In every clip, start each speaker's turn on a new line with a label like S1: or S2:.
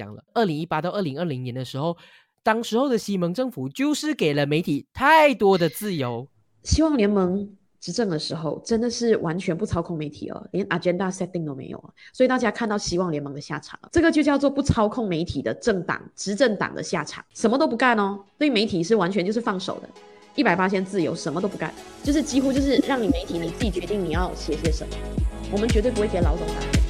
S1: 讲了，二零一八到二零二零年的时候，当时候的西蒙政府就是给了媒体太多的自由。
S2: 希望联盟执政的时候，真的是完全不操控媒体哦，连 agenda setting 都没有啊。所以大家看到希望联盟的下场，这个就叫做不操控媒体的政党执政党的下场，什么都不干哦。对媒体是完全就是放手的，一百八千自由，什么都不干，就是几乎就是让你媒体你自己决定你要写些什么。我们绝对不会给老总打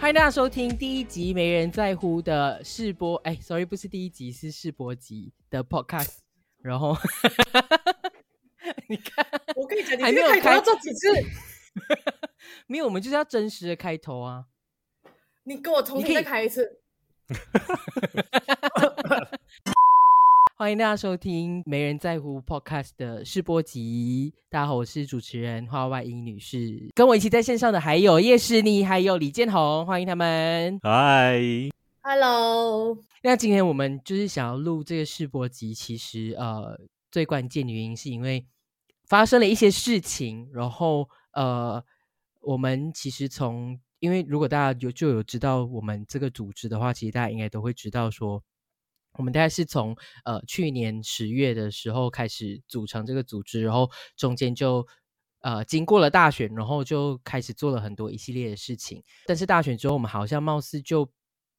S1: 欢迎大家收听第一集没人在乎的试播，哎，sorry，不是第一集，是试播集的 podcast。然后 你看，
S3: 我跟你讲，你这个开头要做几次？
S1: 没有，我们就是要真实的开头啊。
S3: 你跟我重新再开一次。
S1: 欢迎大家收听没人在乎 podcast 的试播集。大家好，我是主持人花外音女士，跟我一起在线上的还有叶诗妮，还有李建宏，欢迎他们。
S4: 嗨
S3: ，Hello，
S1: 那今天我们就是想要录这个试播集，其实呃最关键的原因是因为发生了一些事情，然后呃我们其实从因为如果大家有就有知道我们这个组织的话，其实大家应该都会知道说。我们大概是从呃去年十月的时候开始组成这个组织，然后中间就呃经过了大选，然后就开始做了很多一系列的事情。但是大选之后，我们好像貌似就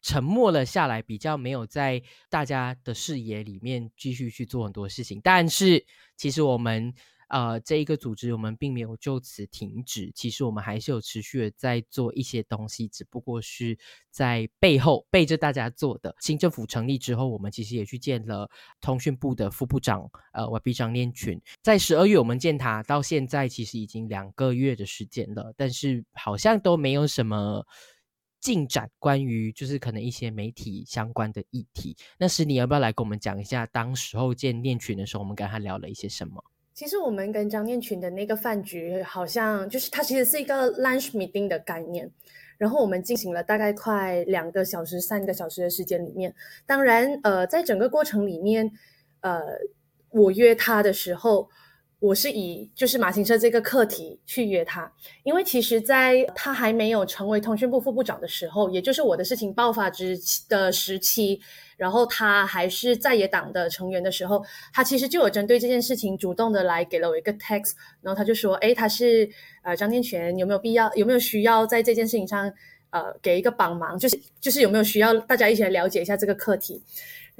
S1: 沉默了下来，比较没有在大家的视野里面继续去做很多事情。但是其实我们呃这一个组织，我们并没有就此停止，其实我们还是有持续的在做一些东西，只不过是在背后背着大家做的。新政府成立之后，我们其实也去见了通讯部的副部长呃 YB 张念群，在十二月我们见他，到现在其实已经两个月的时间了，但是好像都没有什么。进展关于就是可能一些媒体相关的议题，那是你要不要来跟我们讲一下，当时候见念群的时候，我们跟他聊了一些什么？
S3: 其实我们跟张念群的那个饭局，好像就是它其实是一个 lunch meeting 的概念。然后我们进行了大概快两个小时、三个小时的时间里面，当然，呃，在整个过程里面，呃，我约他的时候，我是以就是马行社这个课题去约他，因为其实在他还没有成为通讯部副部长的时候，也就是我的事情爆发之的时期，然后他还是在野党的成员的时候，他其实就有针对这件事情主动的来给了我一个 text，然后他就说，诶，他是呃张天全，有没有必要，有没有需要在这件事情上呃给一个帮忙，就是就是有没有需要大家一起来了解一下这个课题。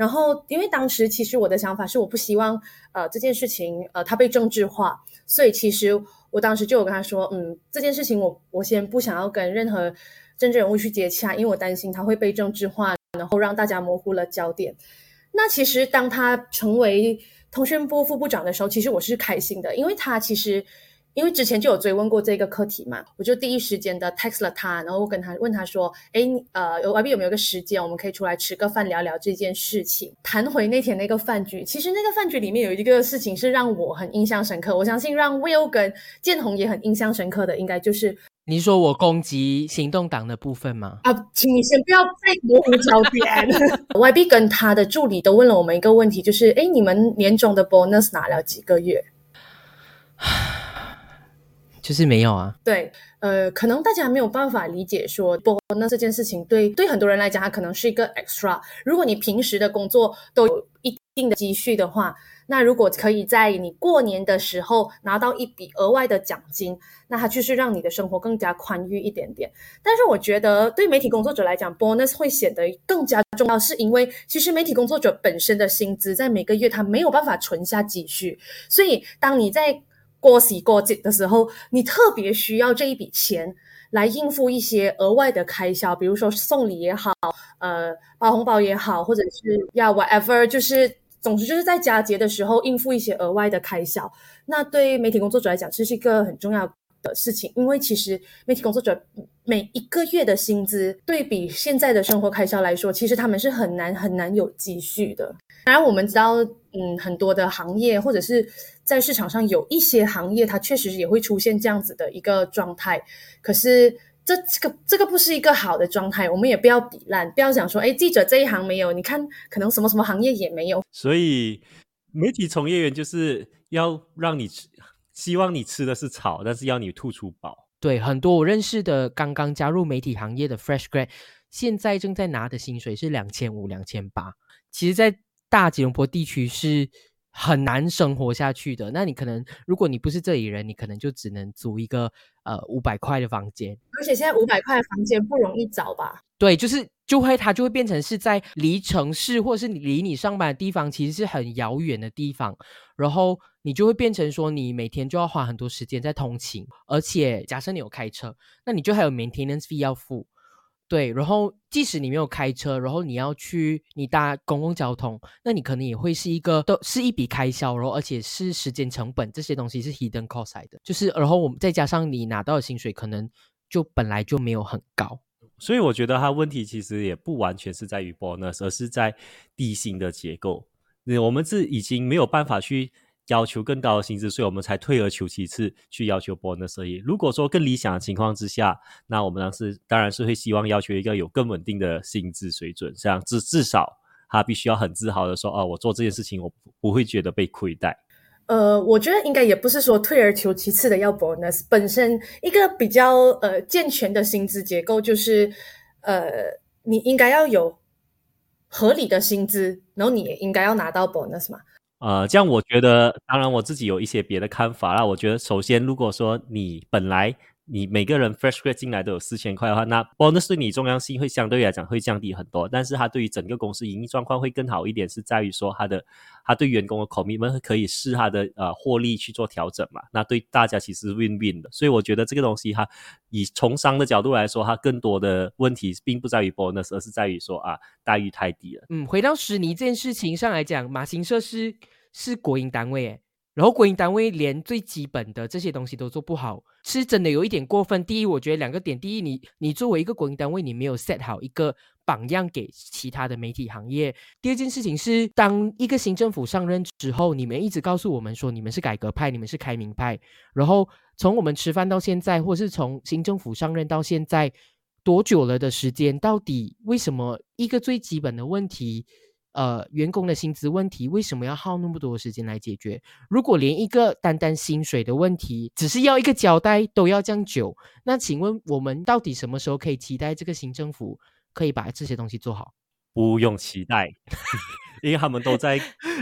S3: 然后，因为当时其实我的想法是，我不希望呃这件事情呃它被政治化，所以其实我当时就有跟他说，嗯，这件事情我我先不想要跟任何政治人物去接洽，因为我担心它会被政治化，然后让大家模糊了焦点。那其实当他成为通讯部副部长的时候，其实我是开心的，因为他其实因为之前就有追问过这个课题嘛，我就第一时间的 text 了他，然后我跟他问他说，哎，呃，有 YB 有没有个时间，我们可以出来吃个饭聊聊这件事情。谈回那天那个饭局，其实那个饭局里面有一个事情是让我很印象深刻，我相信让 Will 跟建宏也很印象深刻的，应该就是
S1: 你说我攻击行动党的部分吗？
S3: 啊，请你先不要再模糊焦点。YB 跟他的助理都问了我们一个问题，就是哎，你们年终的 bonus 拿了几个月？
S1: 就是没有啊。
S3: 对，呃，可能大家没有办法理解说 bonus 这件事情对对很多人来讲，它可能是一个 extra。如果你平时的工作都有一定的积蓄的话，那如果可以在你过年的时候拿到一笔额外的奖金，那它就是让你的生活更加宽裕一点点。但是我觉得对媒体工作者来讲，bonus 会显得更加重要，是因为其实媒体工作者本身的薪资在每个月他没有办法存下积蓄，所以当你在过喜过节的时候，你特别需要这一笔钱来应付一些额外的开销，比如说送礼也好，呃，包红包也好，或者是要 whatever，就是总之就是在佳节的时候应付一些额外的开销。那对媒体工作者来讲，这是一个很重要的事情，因为其实媒体工作者每一个月的薪资对比现在的生活开销来说，其实他们是很难很难有积蓄的。当然，我们知道，嗯，很多的行业或者是在市场上有一些行业，它确实也会出现这样子的一个状态。可是这这个这个不是一个好的状态，我们也不要比烂，不要想说，哎，记者这一行没有，你看可能什么什么行业也没有。
S4: 所以媒体从业员就是要让你吃，希望你吃的是草，但是要你吐出宝。
S1: 对，很多我认识的刚刚加入媒体行业的 fresh grad，现在正在拿的薪水是两千五、两千八。其实，在大吉隆坡地区是很难生活下去的。那你可能，如果你不是这里人，你可能就只能租一个呃五百块的房间。
S3: 而且现在五百块的房间不容易找吧？
S1: 对，就是就会它就会变成是在离城市或者是离你上班的地方其实是很遥远的地方，然后你就会变成说你每天就要花很多时间在通勤，而且假设你有开车，那你就还有 maintenance fee 要付。对，然后即使你没有开车，然后你要去你搭公共交通，那你可能也会是一个都是一笔开销，然后而且是时间成本这些东西是 hidden cost 来的，就是然后我们再加上你拿到的薪水可能就本来就没有很高。
S4: 所以我觉得它问题其实也不完全是在于 bonus，而是在低薪的结构。我们是已经没有办法去要求更高的薪资，所以我们才退而求其次去要求 bonus 而已。如果说更理想的情况之下，那我们当时当然是会希望要求一个有更稳定的薪资水准，这样至至少他必须要很自豪的说：“哦，我做这件事情，我不会觉得被亏待。”
S3: 呃，我觉得应该也不是说退而求其次的要 bonus，本身一个比较呃健全的薪资结构就是，呃，你应该要有合理的薪资，然后你也应该要拿到 bonus 嘛。
S4: 呃，这样我觉得，当然我自己有一些别的看法啦。我觉得首先，如果说你本来你每个人 fresh grad 进来都有四千块的话，那 bonus 对你重要性会相对来讲会降低很多。但是它对于整个公司盈利状况会更好一点，是在于说它的它对员工的 commitment 可以视它的呃获利去做调整嘛。那对大家其实 win win 的。所以我觉得这个东西哈，以从商的角度来说，它更多的问题并不在于 bonus，而是在于说啊待遇太低了。
S1: 嗯，回到石尼这件事情上来讲，马行社是是国营单位诶。然后国营单位连最基本的这些东西都做不好，是真的有一点过分。第一，我觉得两个点：第一，你你作为一个国营单位，你没有 set 好一个榜样给其他的媒体行业；第二件事情是，当一个新政府上任之后，你们一直告诉我们说你们是改革派，你们是开明派。然后从我们吃饭到现在，或是从新政府上任到现在多久了的时间，到底为什么一个最基本的问题？呃，员工的薪资问题为什么要耗那么多时间来解决？如果连一个单单薪水的问题，只是要一个交代都要这样久，那请问我们到底什么时候可以期待这个新政府可以把这些东西做好？
S4: 不用期待，因为他们都在，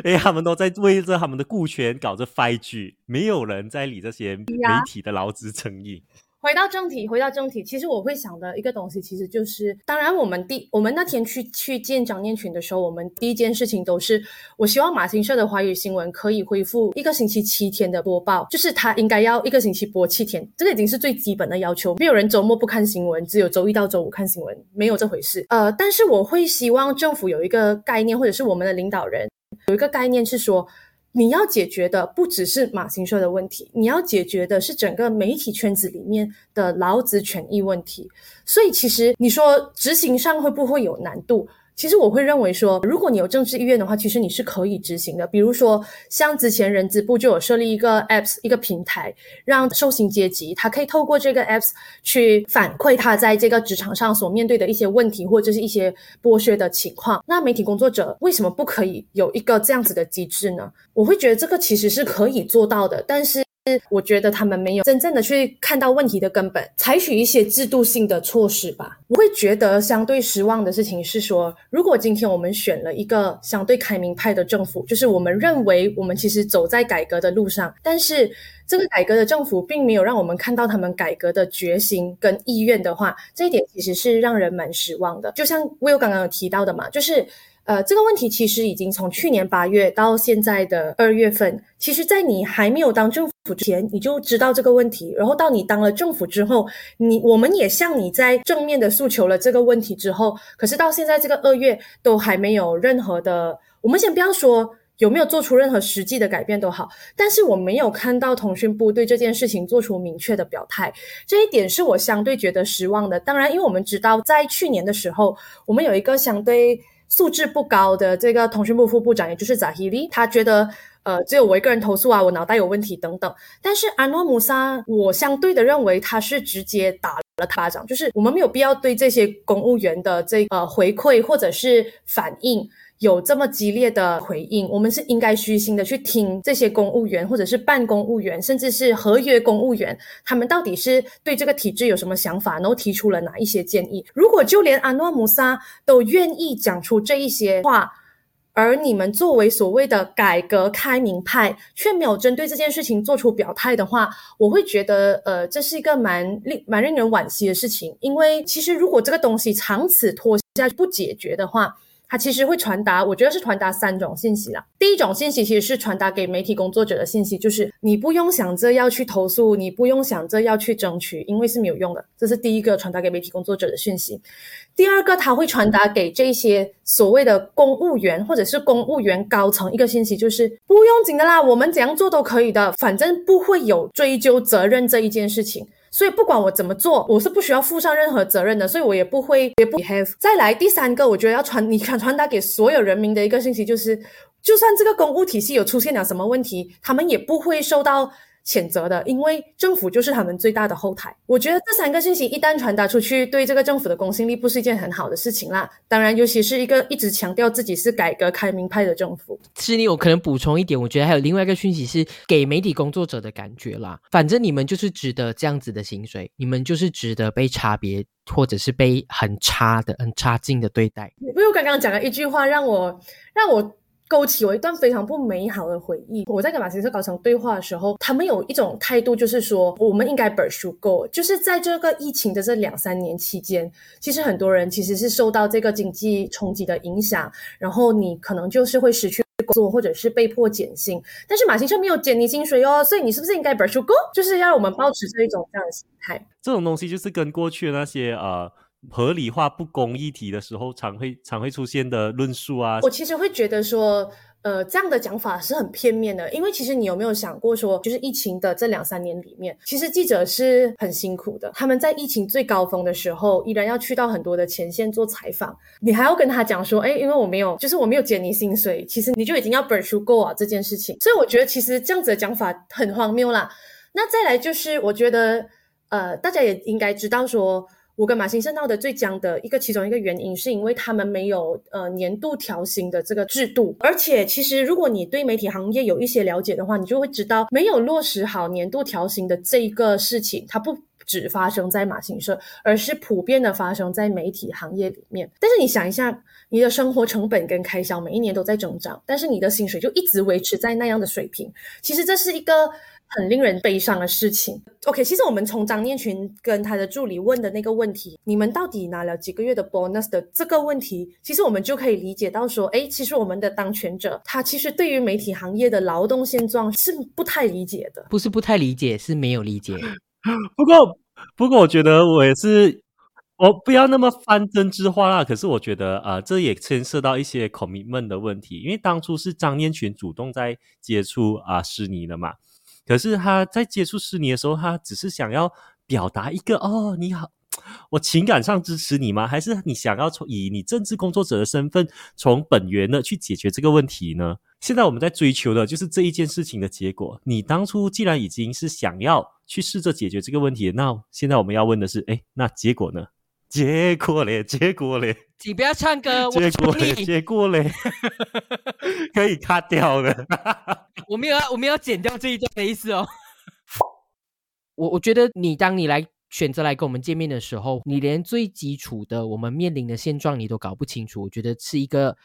S4: 因为他们都在为着他们的顾权搞着 five G，没有人在理这些媒体的劳资争议。
S3: 回到正题，回到正题，其实我会想的一个东西，其实就是，当然，我们第我们那天去去见张念群的时候，我们第一件事情都是，我希望马新社的华语新闻可以恢复一个星期七天的播报，就是他应该要一个星期播七天，这个已经是最基本的要求，没有人周末不看新闻，只有周一到周五看新闻，没有这回事。呃，但是我会希望政府有一个概念，或者是我们的领导人有一个概念是说。你要解决的不只是马新社的问题，你要解决的是整个媒体圈子里面的劳资权益问题。所以，其实你说执行上会不会有难度？其实我会认为说，如果你有政治意愿的话，其实你是可以执行的。比如说，像之前人资部就有设立一个 apps 一个平台，让受薪阶级他可以透过这个 apps 去反馈他在这个职场上所面对的一些问题或者是一些剥削的情况。那媒体工作者为什么不可以有一个这样子的机制呢？我会觉得这个其实是可以做到的，但是。我觉得他们没有真正的去看到问题的根本，采取一些制度性的措施吧。我会觉得相对失望的事情是说，如果今天我们选了一个相对开明派的政府，就是我们认为我们其实走在改革的路上，但是这个改革的政府并没有让我们看到他们改革的决心跟意愿的话，这一点其实是让人蛮失望的。就像 Will 刚刚有提到的嘛，就是。呃，这个问题其实已经从去年八月到现在的二月份，其实，在你还没有当政府之前，你就知道这个问题。然后到你当了政府之后，你我们也向你在正面的诉求了这个问题之后，可是到现在这个二月都还没有任何的。我们先不要说有没有做出任何实际的改变都好，但是我没有看到通讯部对这件事情做出明确的表态，这一点是我相对觉得失望的。当然，因为我们知道在去年的时候，我们有一个相对。素质不高的这个通讯部副部长，也就是扎希利，他觉得，呃，只有我一个人投诉啊，我脑袋有问题等等。但是阿诺姆萨，我相对的认为他是直接打了他掌，就是我们没有必要对这些公务员的这个回馈或者是反应有这么激烈的回应，我们是应该虚心的去听这些公务员，或者是办公务员，甚至是合约公务员，他们到底是对这个体制有什么想法，然后提出了哪一些建议。如果就连安诺姆萨都愿意讲出这一些话，而你们作为所谓的改革开明派，却没有针对这件事情做出表态的话，我会觉得，呃，这是一个蛮令蛮令人惋惜的事情。因为其实如果这个东西长此拖下去不解决的话，它其实会传达，我觉得是传达三种信息啦。第一种信息其实是传达给媒体工作者的信息，就是你不用想着要去投诉，你不用想着要去争取，因为是没有用的。这是第一个传达给媒体工作者的讯息。第二个，他会传达给这些所谓的公务员或者是公务员高层一个信息，就是不用紧的啦，我们怎样做都可以的，反正不会有追究责任这一件事情。所以不管我怎么做，我是不需要负上任何责任的，所以我也不会也不。再来第三个，我觉得要传你传传达给所有人民的一个信息就是，就算这个公务体系有出现了什么问题，他们也不会受到。谴责的，因为政府就是他们最大的后台。我觉得这三个信息一旦传达出去，对这个政府的公信力不是一件很好的事情啦。当然，尤其是一个一直强调自己是改革开明派的政府。
S1: 是你，我可能补充一点，我觉得还有另外一个讯息是给媒体工作者的感觉啦。反正你们就是值得这样子的薪水，你们就是值得被差别或者是被很差的、很差劲的对待。
S3: 因为我刚刚讲了一句话，让我让我。勾起我一段非常不美好的回忆。我在跟马先生高层对话的时候，他们有一种态度，就是说我们应该本书够。就是在这个疫情的这两三年期间，其实很多人其实是受到这个经济冲击的影响，然后你可能就是会失去工作，或者是被迫减薪。但是马先生没有减你薪水哦，所以你是不是应该本书够？就是要我们保持这一种这样的心态。
S4: 这种东西就是跟过去的那些呃。合理化不公议题的时候，常会常会出现的论述啊。
S3: 我其实会觉得说，呃，这样的讲法是很片面的，因为其实你有没有想过说，就是疫情的这两三年里面，其实记者是很辛苦的。他们在疫情最高峰的时候，依然要去到很多的前线做采访，你还要跟他讲说，哎，因为我没有，就是我没有减你薪水，其实你就已经要本书够啊这件事情。所以我觉得其实这样子的讲法很荒谬啦。那再来就是，我觉得，呃，大家也应该知道说。我跟马新生闹得最僵的一个其中一个原因，是因为他们没有呃年度调薪的这个制度，而且其实如果你对媒体行业有一些了解的话，你就会知道没有落实好年度调薪的这一个事情，它不只发生在马新社，而是普遍的发生在媒体行业里面。但是你想一下，你的生活成本跟开销每一年都在增长，但是你的薪水就一直维持在那样的水平，其实这是一个。很令人悲伤的事情。OK，其实我们从张念群跟他的助理问的那个问题，你们到底拿了几个月的 bonus 的这个问题，其实我们就可以理解到说，哎，其实我们的当权者他其实对于媒体行业的劳动现状是不太理解的。
S1: 不是不太理解，是没有理解。
S4: 不过，不过我觉得我也是，我不要那么翻真之话啦。可是我觉得啊，这也牵涉到一些 commitment 的问题，因为当初是张念群主动在接触啊施尼的嘛。可是他在接触施尼的时候，他只是想要表达一个哦，你好，我情感上支持你吗？还是你想要从以你政治工作者的身份，从本源的去解决这个问题呢？现在我们在追求的就是这一件事情的结果。你当初既然已经是想要去试着解决这个问题，那现在我们要问的是，哎，那结果呢？结果嘞，结果嘞，
S1: 你不要唱歌，
S4: 结果嘞，结果嘞，可以卡掉了。
S1: 我没有要，我没有要剪掉这一段的意思哦。我我觉得你当你来选择来跟我们见面的时候，你连最基础的我们面临的现状你都搞不清楚，我觉得是一个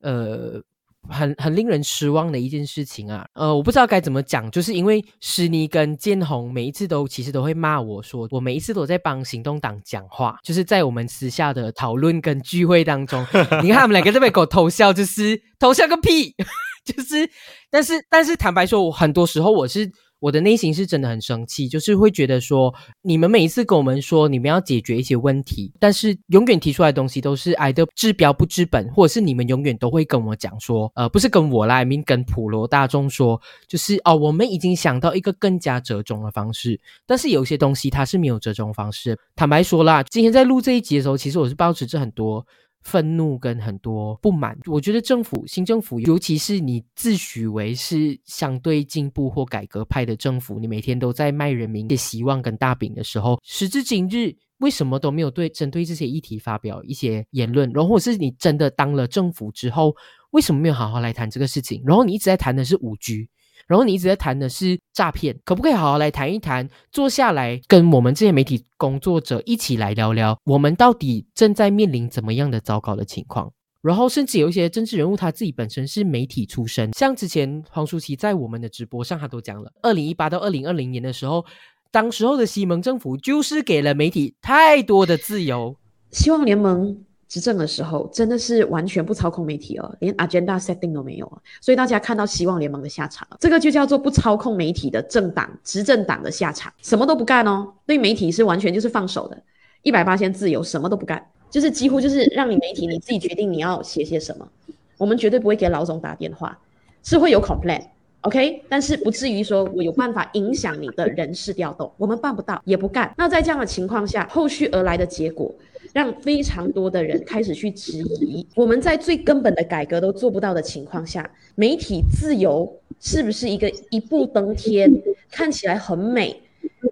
S1: 呃。很很令人失望的一件事情啊，呃，我不知道该怎么讲，就是因为施尼跟建宏每一次都其实都会骂我说，我每一次都在帮行动党讲话，就是在我们私下的讨论跟聚会当中，你看他们两个在被狗偷笑，就是偷笑个屁，就是，但是但是坦白说，我很多时候我是。我的内心是真的很生气，就是会觉得说，你们每一次跟我们说你们要解决一些问题，但是永远提出来的东西都是挨的治标不治本，或者是你们永远都会跟我讲说，呃，不是跟我来明跟普罗大众说，就是哦，我们已经想到一个更加折中的方式，但是有些东西它是没有折中方式。坦白说啦，今天在录这一集的时候，其实我是保持着很多。愤怒跟很多不满，我觉得政府新政府，尤其是你自诩为是相对进步或改革派的政府，你每天都在卖人民的希望跟大饼的时候，时至今日，为什么都没有对针对这些议题发表一些言论？然后或是你真的当了政府之后，为什么没有好好来谈这个事情？然后你一直在谈的是五 G，然后你一直在谈的是诈骗，可不可以好好来谈一谈？坐下来跟我们这些媒体工作者一起来聊聊，我们到底正在面临怎么样的糟糕的情况？然后甚至有一些政治人物他自己本身是媒体出身，像之前黄舒淇在我们的直播上，他都讲了，二零一八到二零二零年的时候。当时候的西蒙政府就是给了媒体太多的自由。
S2: 希望联盟执政的时候，真的是完全不操控媒体哦，连 agenda setting 都没有啊！所以大家看到希望联盟的下场，这个就叫做不操控媒体的政党执政党的下场，什么都不干哦。对媒体是完全就是放手的，一百八千自由，什么都不干，就是几乎就是让你媒体你自己决定你要写些什么。我们绝对不会给老总打电话，是会有 complain。OK，但是不至于说我有办法影响你的人事调动，我们办不到，也不干。那在这样的情况下，后续而来的结果，让非常多的人开始去质疑，我们在最根本的改革都做不到的情况下，媒体自由是不是一个一步登天，看起来很美，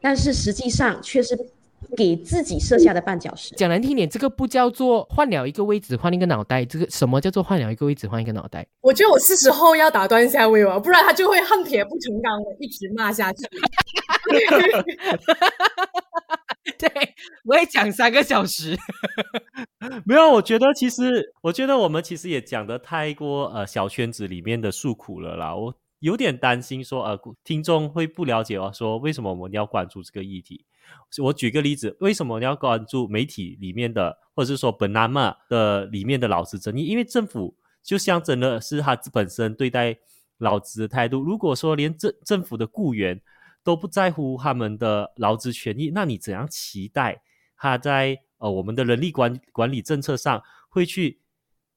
S2: 但是实际上却是。给自己设下的绊脚石，
S1: 讲难听点，这个不叫做换了一个位置换一个脑袋，这个什么叫做换了一个位置换一个脑袋？
S3: 我觉得我是时候要打断一下威王，不然他就会恨铁不成钢的一直骂下去。
S1: 对，我也讲三个小时。
S4: 没有，我觉得其实，我觉得我们其实也讲的太过呃小圈子里面的诉苦了啦。我有点担心说呃听众会不了解哦，说为什么我们要关注这个议题。我举个例子，为什么你要关注媒体里面的，或者是说本拉马的里面的劳资争议？因为政府就象征的是他本身对待劳资的态度。如果说连政政府的雇员都不在乎他们的劳资权益，那你怎样期待他在呃我们的人力管管理政策上会去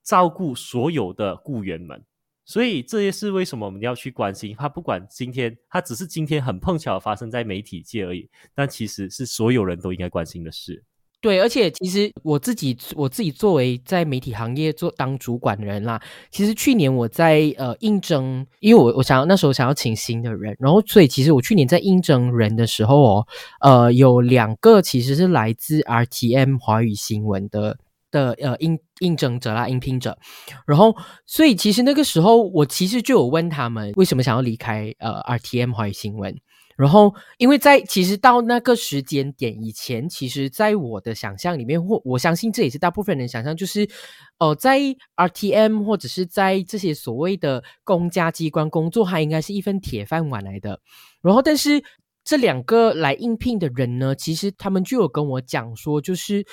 S4: 照顾所有的雇员们？所以这也是为什么我们要去关心他。不管今天他只是今天很碰巧发生在媒体界而已，但其实是所有人都应该关心的事。
S1: 对，而且其实我自己我自己作为在媒体行业做当主管的人啦，其实去年我在呃应征，因为我我想要那时候想要请新的人，然后所以其实我去年在应征人的时候哦，呃有两个其实是来自 RTM 华语新闻的。的呃应应征者啦，应聘者，然后所以其实那个时候我其实就有问他们为什么想要离开呃 RTM 华语新闻，然后因为在其实到那个时间点以前，其实在我的想象里面，或我相信这也是大部分人想象，就是呃在 RTM 或者是在这些所谓的公家机关工作，它应该是一份铁饭碗来的。然后但是这两个来应聘的人呢，其实他们就有跟我讲说，就是。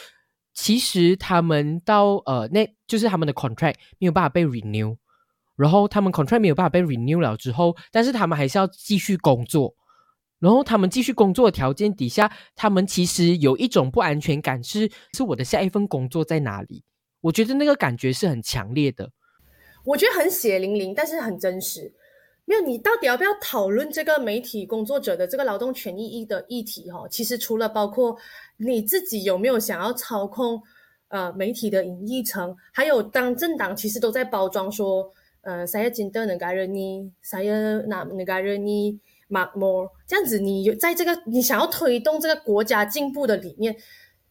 S1: 其实他们到呃，那就是他们的 contract 没有办法被 renew，然后他们 contract 没有办法被 renew 了之后，但是他们还是要继续工作，然后他们继续工作的条件底下，他们其实有一种不安全感，是是我的下一份工作在哪里？我觉得那个感觉是很强烈的，
S3: 我觉得很血淋淋，但是很真实。没有，你到底要不要讨论这个媒体工作者的这个劳动权益的议题？哈，其实除了包括你自己有没有想要操控呃媒体的影议层，还有当政党其实都在包装说，呃，saya cinta negara ni，saya nak negara ni makmur，这样子你有在这个你想要推动这个国家进步的理念，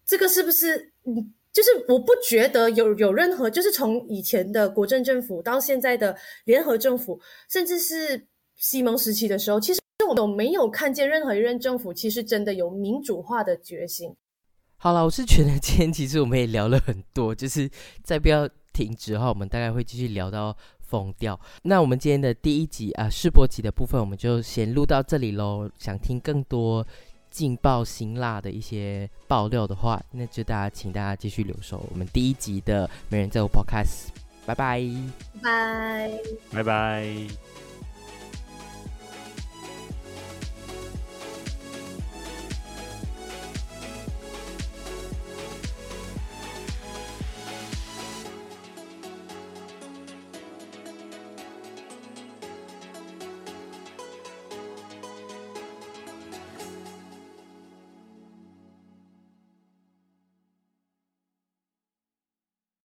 S3: 这个是不是你？就是我不觉得有有任何，就是从以前的国政政府到现在的联合政府，甚至是西蒙时期的时候，其实我都没有看见任何一任政府其实真的有民主化的决心。
S1: 好了，我是觉得今天其实我们也聊了很多，就是再不要停止的话，我们大概会继续聊到疯掉。那我们今天的第一集啊试播集的部分，我们就先录到这里喽。想听更多。劲爆辛辣的一些爆料的话，那就大家请大家继续留守我们第一集的《没人在我 Podcast》，拜拜，
S3: 拜
S4: 拜拜。